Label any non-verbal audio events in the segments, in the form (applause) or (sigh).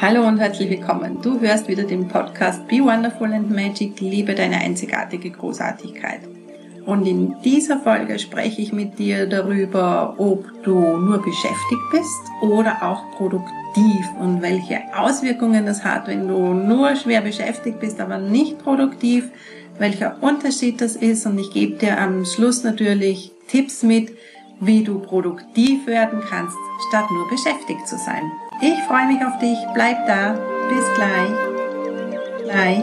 Hallo und herzlich willkommen. Du hörst wieder den Podcast Be Wonderful and Magic, liebe deine einzigartige Großartigkeit. Und in dieser Folge spreche ich mit dir darüber, ob du nur beschäftigt bist oder auch produktiv und welche Auswirkungen das hat, wenn du nur schwer beschäftigt bist, aber nicht produktiv, welcher Unterschied das ist. Und ich gebe dir am Schluss natürlich Tipps mit, wie du produktiv werden kannst, statt nur beschäftigt zu sein. Ich freue mich auf dich. Bleib da. Bis gleich. Gleich.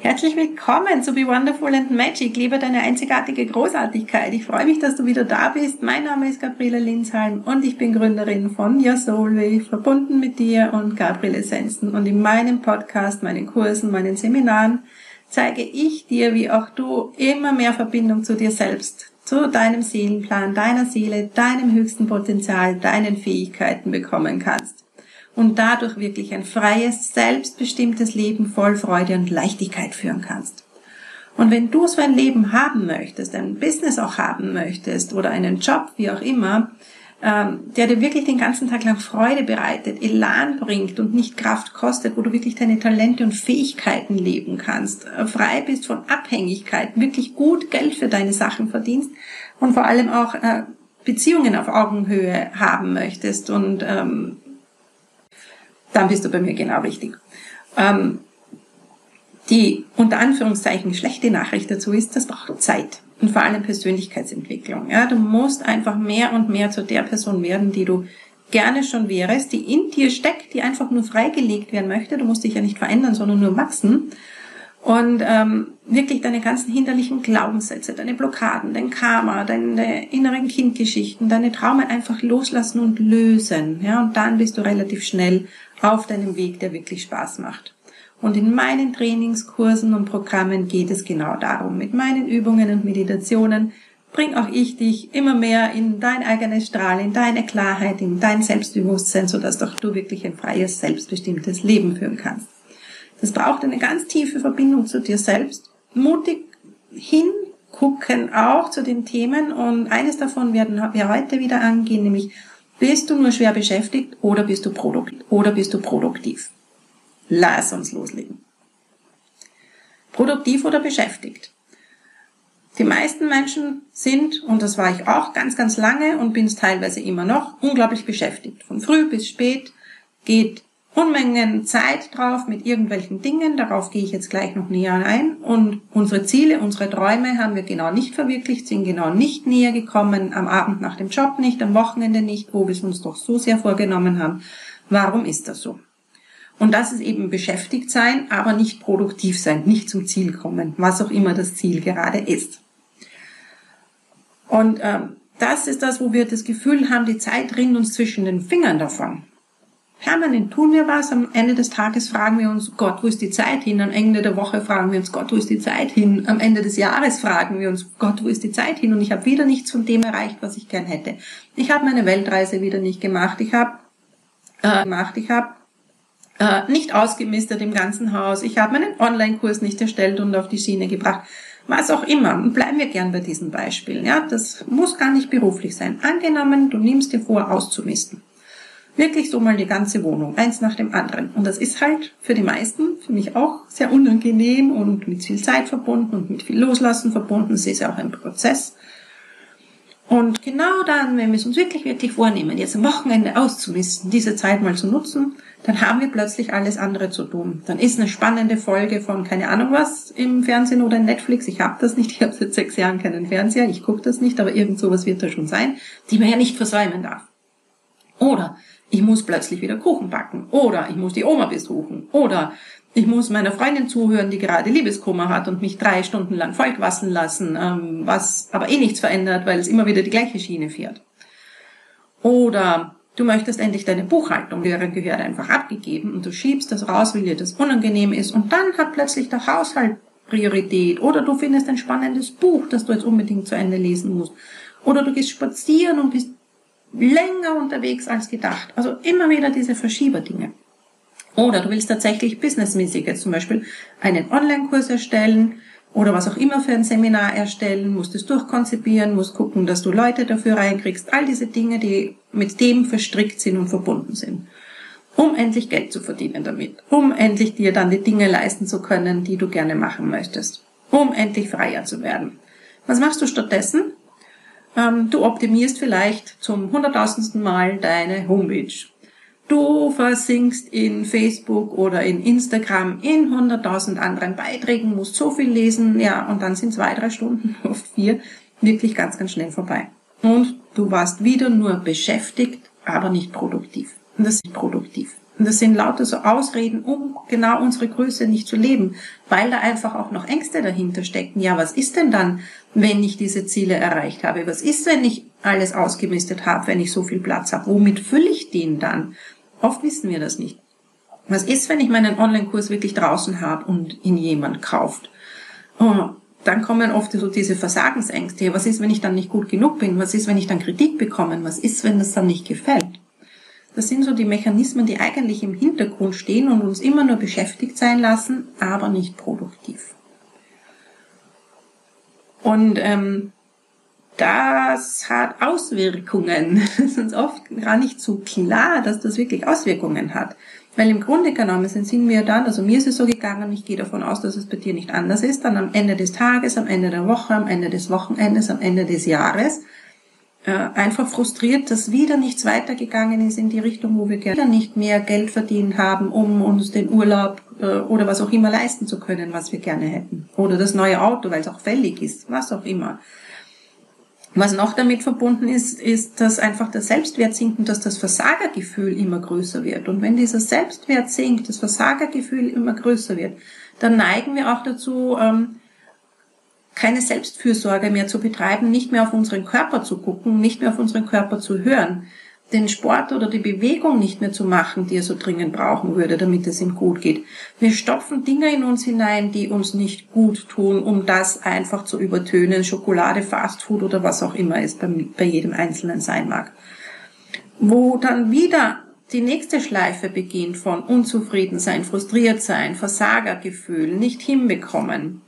Herzlich willkommen zu Be Wonderful and Magic. Liebe deine einzigartige Großartigkeit. Ich freue mich, dass du wieder da bist. Mein Name ist Gabriele Linsheim und ich bin Gründerin von Your Soul verbunden mit dir und Gabriele Essenzen. Und in meinem Podcast, meinen Kursen, meinen Seminaren zeige ich dir, wie auch du immer mehr Verbindung zu dir selbst, zu deinem Seelenplan, deiner Seele, deinem höchsten Potenzial, deinen Fähigkeiten bekommen kannst. Und dadurch wirklich ein freies, selbstbestimmtes Leben voll Freude und Leichtigkeit führen kannst. Und wenn du so ein Leben haben möchtest, ein Business auch haben möchtest oder einen Job, wie auch immer, ähm, der dir wirklich den ganzen Tag lang Freude bereitet, Elan bringt und nicht Kraft kostet, wo du wirklich deine Talente und Fähigkeiten leben kannst, äh, frei bist von Abhängigkeiten, wirklich gut Geld für deine Sachen verdienst und vor allem auch äh, Beziehungen auf Augenhöhe haben möchtest und ähm, dann bist du bei mir genau richtig. Ähm, die unter Anführungszeichen schlechte Nachricht dazu ist, das braucht Zeit und vor allem Persönlichkeitsentwicklung. Ja, du musst einfach mehr und mehr zu der Person werden, die du gerne schon wärst, die in dir steckt, die einfach nur freigelegt werden möchte. Du musst dich ja nicht verändern, sondern nur wachsen. Und ähm, wirklich deine ganzen hinderlichen Glaubenssätze, deine Blockaden, dein Karma, deine inneren Kindgeschichten, deine Traumen einfach loslassen und lösen. Ja, und dann bist du relativ schnell auf deinem Weg, der wirklich Spaß macht. Und in meinen Trainingskursen und Programmen geht es genau darum. Mit meinen Übungen und Meditationen bring auch ich dich immer mehr in dein eigenes Strahl, in deine Klarheit, in dein Selbstbewusstsein, sodass doch du wirklich ein freies, selbstbestimmtes Leben führen kannst. Das braucht eine ganz tiefe Verbindung zu dir selbst. Mutig hingucken auch zu den Themen und eines davon werden wir heute wieder angehen, nämlich bist du nur schwer beschäftigt oder bist du produktiv oder bist du produktiv? Lass uns loslegen. Produktiv oder beschäftigt? Die meisten Menschen sind, und das war ich auch ganz, ganz lange und bin es teilweise immer noch, unglaublich beschäftigt. Von früh bis spät geht Unmengen Zeit drauf mit irgendwelchen Dingen, darauf gehe ich jetzt gleich noch näher ein. Und unsere Ziele, unsere Träume haben wir genau nicht verwirklicht, sind genau nicht näher gekommen, am Abend nach dem Job nicht, am Wochenende nicht, wo wir es uns doch so sehr vorgenommen haben. Warum ist das so? Und das ist eben beschäftigt sein, aber nicht produktiv sein, nicht zum Ziel kommen, was auch immer das Ziel gerade ist. Und ähm, das ist das, wo wir das Gefühl haben, die Zeit rinnt uns zwischen den Fingern davon. Permanent tun wir was, am Ende des Tages fragen wir uns, Gott, wo ist die Zeit hin? Am Ende der Woche fragen wir uns, Gott, wo ist die Zeit hin? Am Ende des Jahres fragen wir uns, Gott, wo ist die Zeit hin? Und ich habe wieder nichts von dem erreicht, was ich gern hätte. Ich habe meine Weltreise wieder nicht gemacht. Ich habe äh, gemacht. Ich habe äh, nicht ausgemistet im ganzen Haus, ich habe meinen Online-Kurs nicht erstellt und auf die Schiene gebracht, was auch immer. Bleiben wir gern bei diesen Beispielen. Ja, das muss gar nicht beruflich sein. Angenommen, du nimmst dir vor, auszumisten. Wirklich so mal die ganze Wohnung, eins nach dem anderen. Und das ist halt für die meisten, für mich auch sehr unangenehm und mit viel Zeit verbunden und mit viel Loslassen verbunden. Es ist ja auch ein Prozess. Und genau dann, wenn wir es uns wirklich, wirklich vornehmen, jetzt am Wochenende auszumisten, diese Zeit mal zu nutzen, dann haben wir plötzlich alles andere zu tun. Dann ist eine spannende Folge von keine Ahnung was im Fernsehen oder in Netflix. Ich habe das nicht, ich habe seit sechs Jahren keinen Fernseher, ich gucke das nicht, aber irgend sowas wird da schon sein, die man ja nicht versäumen darf. Oder ich muss plötzlich wieder Kuchen backen. Oder ich muss die Oma besuchen. Oder ich muss meiner Freundin zuhören, die gerade Liebeskummer hat und mich drei Stunden lang vollquassen lassen, ähm, was aber eh nichts verändert, weil es immer wieder die gleiche Schiene fährt. Oder Du möchtest endlich deine Buchhaltung, deren gehört einfach abgegeben und du schiebst das raus, weil dir das unangenehm ist und dann hat plötzlich der Haushalt Priorität oder du findest ein spannendes Buch, das du jetzt unbedingt zu Ende lesen musst oder du gehst spazieren und bist länger unterwegs als gedacht. Also immer wieder diese Verschieberdinge. Oder du willst tatsächlich businessmäßig jetzt zum Beispiel einen Online-Kurs erstellen oder was auch immer für ein Seminar erstellen, musst es durchkonzipieren, musst gucken, dass du Leute dafür reinkriegst, all diese Dinge, die mit dem verstrickt sind und verbunden sind. Um endlich Geld zu verdienen damit, um endlich dir dann die Dinge leisten zu können, die du gerne machen möchtest, um endlich freier zu werden. Was machst du stattdessen? Ähm, du optimierst vielleicht zum hunderttausendsten Mal deine Homepage Du versinkst in Facebook oder in Instagram in 100.000 anderen Beiträgen, musst so viel lesen, ja, und dann sind zwei, drei Stunden, (laughs) oft vier, wirklich ganz, ganz schnell vorbei. Und du warst wieder nur beschäftigt, aber nicht produktiv. Und das ist produktiv. Und das sind lauter so Ausreden, um genau unsere Größe nicht zu leben, weil da einfach auch noch Ängste dahinter stecken. Ja, was ist denn dann, wenn ich diese Ziele erreicht habe? Was ist, wenn ich alles ausgemistet habe, wenn ich so viel Platz habe? Womit fülle ich den dann? Oft wissen wir das nicht. Was ist, wenn ich meinen Online-Kurs wirklich draußen habe und ihn jemand kauft? Oh, dann kommen oft so diese Versagensängste. Was ist, wenn ich dann nicht gut genug bin? Was ist, wenn ich dann Kritik bekomme? Was ist, wenn das dann nicht gefällt? Das sind so die Mechanismen, die eigentlich im Hintergrund stehen und uns immer nur beschäftigt sein lassen, aber nicht produktiv. Und ähm, das hat Auswirkungen. (laughs) Es ist uns oft gar nicht so klar, dass das wirklich Auswirkungen hat. Weil im Grunde genommen sind wir dann, also mir ist es so gegangen, ich gehe davon aus, dass es bei dir nicht anders ist, dann am Ende des Tages, am Ende der Woche, am Ende des Wochenendes, am Ende des Jahres, äh, einfach frustriert, dass wieder nichts weitergegangen ist in die Richtung, wo wir gerne nicht mehr Geld verdient haben, um uns den Urlaub äh, oder was auch immer leisten zu können, was wir gerne hätten. Oder das neue Auto, weil es auch fällig ist, was auch immer. Was noch damit verbunden ist, ist, dass einfach der Selbstwert sinkt und dass das Versagergefühl immer größer wird. Und wenn dieser Selbstwert sinkt, das Versagergefühl immer größer wird, dann neigen wir auch dazu, ähm, keine Selbstfürsorge mehr zu betreiben, nicht mehr auf unseren Körper zu gucken, nicht mehr auf unseren Körper zu hören den Sport oder die Bewegung nicht mehr zu machen, die er so dringend brauchen würde, damit es ihm gut geht. Wir stopfen Dinge in uns hinein, die uns nicht gut tun, um das einfach zu übertönen. Schokolade, Fastfood oder was auch immer es bei, bei jedem Einzelnen sein mag. Wo dann wieder die nächste Schleife beginnt von unzufrieden sein, frustriert sein, Versagergefühl, nicht hinbekommen.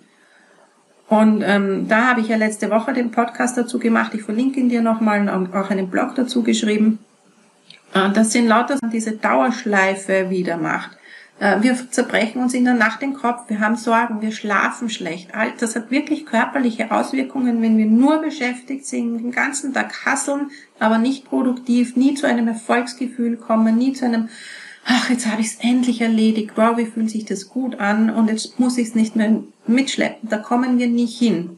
Und ähm, da habe ich ja letzte Woche den Podcast dazu gemacht. Ich verlinke ihn dir nochmal und auch einen Blog dazu geschrieben. Äh, das sind lauter diese Dauerschleife wieder macht. Äh, wir zerbrechen uns in der Nacht den Kopf, wir haben Sorgen, wir schlafen schlecht. Das hat wirklich körperliche Auswirkungen, wenn wir nur beschäftigt sind, den ganzen Tag hasseln, aber nicht produktiv, nie zu einem Erfolgsgefühl kommen, nie zu einem, ach, jetzt habe ich es endlich erledigt, wow, wie fühlt sich das gut an und jetzt muss ich es nicht mehr mitschleppen. Da kommen wir nicht hin.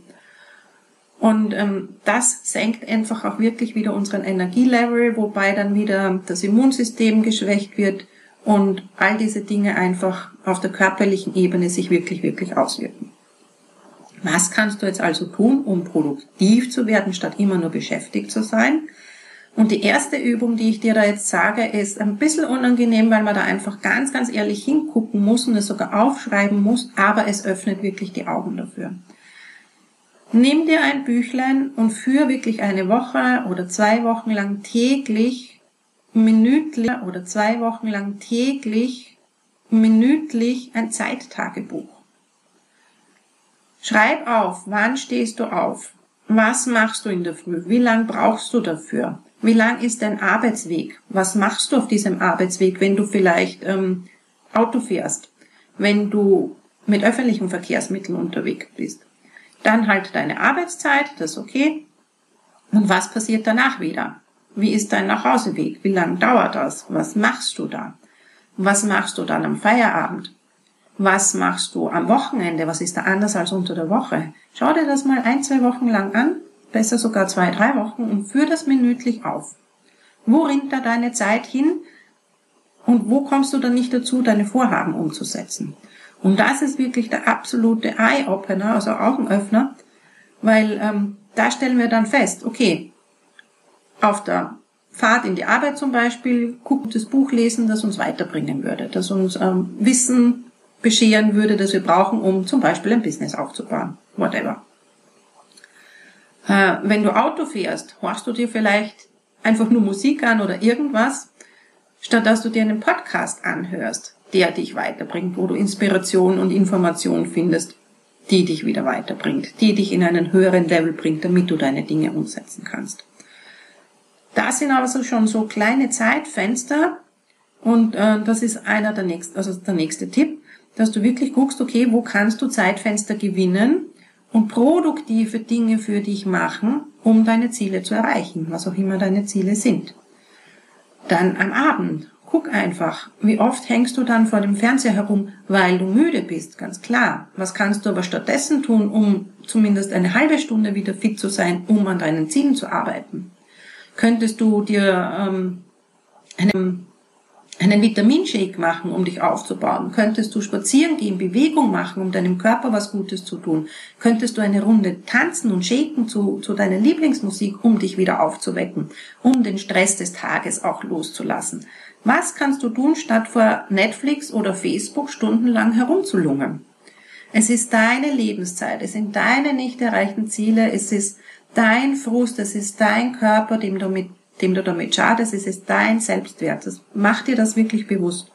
Und ähm, das senkt einfach auch wirklich wieder unseren Energielevel, wobei dann wieder das Immunsystem geschwächt wird und all diese Dinge einfach auf der körperlichen Ebene sich wirklich, wirklich auswirken. Was kannst du jetzt also tun, um produktiv zu werden, statt immer nur beschäftigt zu sein? Und die erste Übung, die ich dir da jetzt sage, ist ein bisschen unangenehm, weil man da einfach ganz, ganz ehrlich hingucken muss und es sogar aufschreiben muss, aber es öffnet wirklich die Augen dafür. Nimm dir ein Büchlein und führ wirklich eine Woche oder zwei Wochen lang täglich, minütlich oder zwei Wochen lang täglich, minütlich ein Zeittagebuch. Schreib auf, wann stehst du auf? Was machst du in der Früh? Wie lang brauchst du dafür? Wie lang ist dein Arbeitsweg? Was machst du auf diesem Arbeitsweg, wenn du vielleicht ähm, Auto fährst? Wenn du mit öffentlichen Verkehrsmitteln unterwegs bist? Dann halt deine Arbeitszeit, das ist okay. Und was passiert danach wieder? Wie ist dein Nachhauseweg? Wie lang dauert das? Was machst du da? Was machst du dann am Feierabend? Was machst du am Wochenende? Was ist da anders als unter der Woche? Schau dir das mal ein, zwei Wochen lang an, besser sogar zwei, drei Wochen und führ das minütlich auf. Wo rinnt da deine Zeit hin? Und wo kommst du dann nicht dazu, deine Vorhaben umzusetzen? Und das ist wirklich der absolute Eye-Opener, also Augenöffner, weil ähm, da stellen wir dann fest, okay, auf der Fahrt in die Arbeit zum Beispiel, gutes Buch lesen, das uns weiterbringen würde, das uns ähm, Wissen bescheren würde, das wir brauchen, um zum Beispiel ein Business aufzubauen, whatever. Äh, wenn du Auto fährst, horchst du dir vielleicht einfach nur Musik an oder irgendwas, statt dass du dir einen Podcast anhörst der dich weiterbringt, wo du Inspiration und Information findest, die dich wieder weiterbringt, die dich in einen höheren Level bringt, damit du deine Dinge umsetzen kannst. Das sind aber so schon so kleine Zeitfenster und äh, das ist einer der nächsten, also der nächste Tipp, dass du wirklich guckst, okay, wo kannst du Zeitfenster gewinnen und produktive Dinge für dich machen, um deine Ziele zu erreichen, was auch immer deine Ziele sind. Dann am Abend Guck einfach, wie oft hängst du dann vor dem Fernseher herum, weil du müde bist, ganz klar. Was kannst du aber stattdessen tun, um zumindest eine halbe Stunde wieder fit zu sein, um an deinen Zielen zu arbeiten? Könntest du dir ähm, einen, einen Vitaminshake machen, um dich aufzubauen? Könntest du spazieren gehen, Bewegung machen, um deinem Körper was Gutes zu tun? Könntest du eine Runde tanzen und shaken zu, zu deiner Lieblingsmusik, um dich wieder aufzuwecken, um den Stress des Tages auch loszulassen? Was kannst du tun, statt vor Netflix oder Facebook stundenlang herumzulungern? Es ist deine Lebenszeit, es sind deine nicht erreichten Ziele, es ist dein Frust, es ist dein Körper, dem du, mit, dem du damit schadest, es ist dein Selbstwert. Das, mach dir das wirklich bewusst.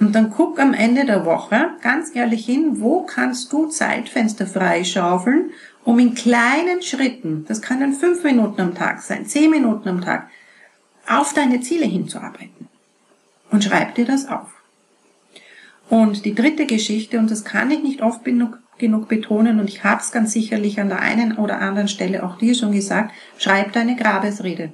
Und dann guck am Ende der Woche ganz ehrlich hin, wo kannst du Zeitfenster freischaufeln, um in kleinen Schritten, das kann dann fünf Minuten am Tag sein, zehn Minuten am Tag, auf deine Ziele hinzuarbeiten und schreib dir das auf. Und die dritte Geschichte, und das kann ich nicht oft genug, genug betonen, und ich habe es ganz sicherlich an der einen oder anderen Stelle auch dir schon gesagt, schreib deine Grabesrede.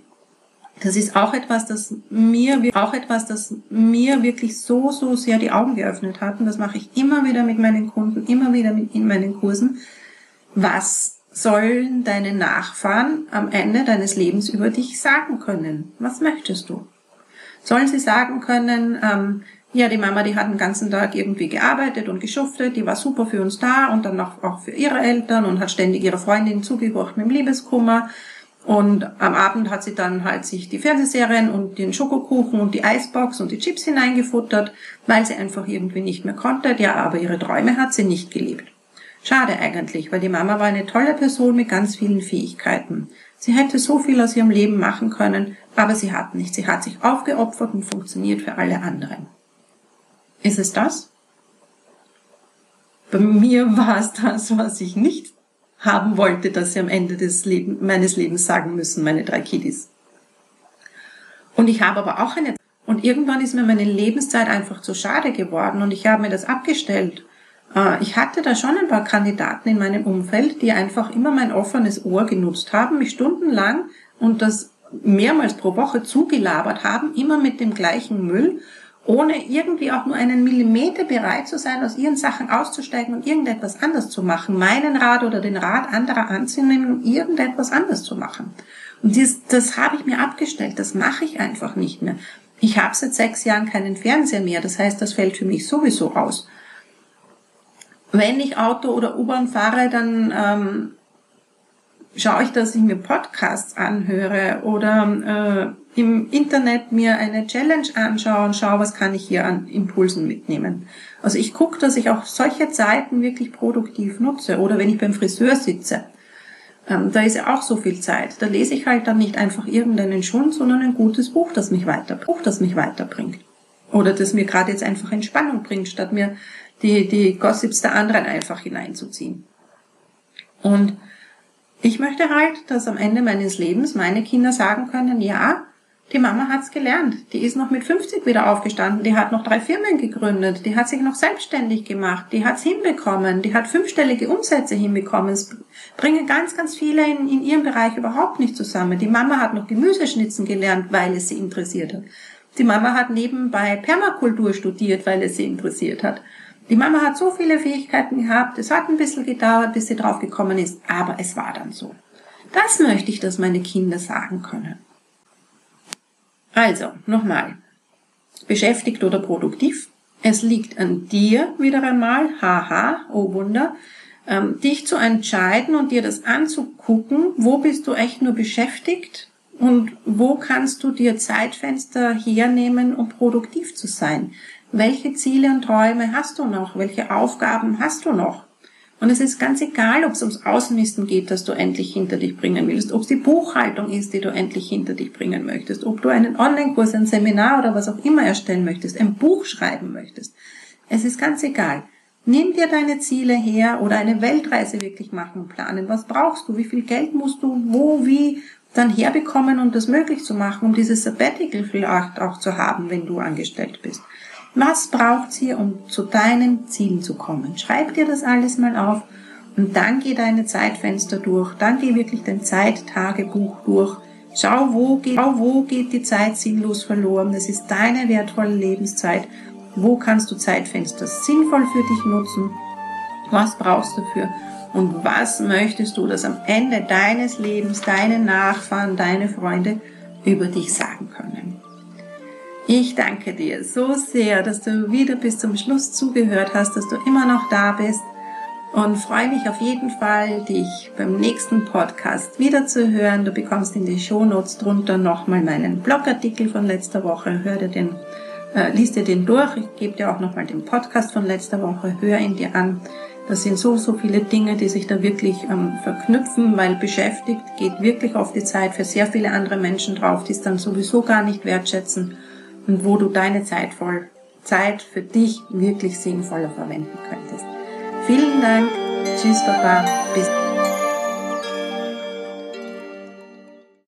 Das ist auch etwas, das mir, auch etwas, das mir wirklich so, so sehr die Augen geöffnet hat. Und das mache ich immer wieder mit meinen Kunden, immer wieder in meinen Kursen. Was sollen deine Nachfahren am Ende deines Lebens über dich sagen können? Was möchtest du? Sollen sie sagen können, ähm, ja, die Mama, die hat den ganzen Tag irgendwie gearbeitet und geschuftet, die war super für uns da und dann noch auch für ihre Eltern und hat ständig ihre Freundin zugebracht mit dem Liebeskummer. Und am Abend hat sie dann halt sich die Fernsehserien und den Schokokuchen und die Eisbox und die Chips hineingefuttert, weil sie einfach irgendwie nicht mehr konnte. Ja, aber ihre Träume hat sie nicht gelebt. Schade eigentlich, weil die Mama war eine tolle Person mit ganz vielen Fähigkeiten. Sie hätte so viel aus ihrem Leben machen können, aber sie hat nicht. Sie hat sich aufgeopfert und funktioniert für alle anderen. Ist es das? Bei mir war es das, was ich nicht haben wollte, dass sie am Ende des Leben, meines Lebens sagen müssen, meine drei Kiddies. Und ich habe aber auch eine, und irgendwann ist mir meine Lebenszeit einfach zu schade geworden und ich habe mir das abgestellt. Äh, ich hatte da schon ein paar Kandidaten in meinem Umfeld, die einfach immer mein offenes Ohr genutzt haben, mich stundenlang und das mehrmals pro Woche zugelabert haben, immer mit dem gleichen Müll, ohne irgendwie auch nur einen Millimeter bereit zu sein, aus ihren Sachen auszusteigen und irgendetwas anders zu machen, meinen Rat oder den Rat anderer anzunehmen und irgendetwas anders zu machen. Und das, das habe ich mir abgestellt, das mache ich einfach nicht mehr. Ich habe seit sechs Jahren keinen Fernseher mehr, das heißt, das fällt für mich sowieso aus. Wenn ich Auto oder U-Bahn fahre, dann ähm, schaue ich, dass ich mir Podcasts anhöre oder äh, im Internet mir eine Challenge anschaue und schaue, was kann ich hier an Impulsen mitnehmen. Also ich gucke, dass ich auch solche Zeiten wirklich produktiv nutze. Oder wenn ich beim Friseur sitze, ähm, da ist ja auch so viel Zeit. Da lese ich halt dann nicht einfach irgendeinen Schund, sondern ein gutes Buch, das mich weiterbringt. Buch, das mich weiterbringt. Oder das mir gerade jetzt einfach Entspannung bringt, statt mir die, die Gossips der anderen einfach hineinzuziehen. Und möchte halt, dass am Ende meines Lebens meine Kinder sagen können, ja, die Mama hat's gelernt. Die ist noch mit 50 wieder aufgestanden. Die hat noch drei Firmen gegründet. Die hat sich noch selbstständig gemacht. Die hat's hinbekommen. Die hat fünfstellige Umsätze hinbekommen. Es bringen ganz, ganz viele in, in ihrem Bereich überhaupt nicht zusammen. Die Mama hat noch Gemüseschnitzen gelernt, weil es sie interessiert hat. Die Mama hat nebenbei Permakultur studiert, weil es sie interessiert hat. Die Mama hat so viele Fähigkeiten gehabt, es hat ein bisschen gedauert, bis sie drauf gekommen ist, aber es war dann so. Das möchte ich, dass meine Kinder sagen können. Also, nochmal. Beschäftigt oder produktiv? Es liegt an dir wieder einmal, haha, oh Wunder, ähm, dich zu entscheiden und dir das anzugucken, wo bist du echt nur beschäftigt und wo kannst du dir Zeitfenster hernehmen, um produktiv zu sein welche Ziele und Träume hast du noch? Welche Aufgaben hast du noch? Und es ist ganz egal, ob es ums Außenmisten geht, das du endlich hinter dich bringen willst, ob es die Buchhaltung ist, die du endlich hinter dich bringen möchtest, ob du einen Online-Kurs, ein Seminar oder was auch immer erstellen möchtest, ein Buch schreiben möchtest. Es ist ganz egal. Nimm dir deine Ziele her oder eine Weltreise wirklich machen, planen. Was brauchst du? Wie viel Geld musst du wo, wie dann herbekommen, um das möglich zu machen, um dieses Sabbatical vielleicht auch zu haben, wenn du angestellt bist. Was braucht's hier, um zu deinen Zielen zu kommen? Schreib dir das alles mal auf und dann geh deine Zeitfenster durch. Dann geh wirklich dein Zeittagebuch durch. Schau, wo geht, schau, wo geht die Zeit sinnlos verloren. Das ist deine wertvolle Lebenszeit. Wo kannst du Zeitfenster sinnvoll für dich nutzen? Was brauchst du dafür? Und was möchtest du, dass am Ende deines Lebens deine Nachfahren, deine Freunde über dich sagen können? Ich danke dir so sehr, dass du wieder bis zum Schluss zugehört hast, dass du immer noch da bist und freue mich auf jeden Fall, dich beim nächsten Podcast wieder zu hören. Du bekommst in die Shownotes drunter nochmal meinen Blogartikel von letzter Woche. Hör dir den, äh, liest dir den durch. Ich gebe dir auch nochmal den Podcast von letzter Woche. Hör ihn dir an. Das sind so, so viele Dinge, die sich da wirklich ähm, verknüpfen, weil beschäftigt geht wirklich auf die Zeit für sehr viele andere Menschen drauf, die es dann sowieso gar nicht wertschätzen und wo du deine Zeit voll, Zeit für dich wirklich sinnvoller verwenden könntest. Vielen Dank. Tschüss, Papa. Bis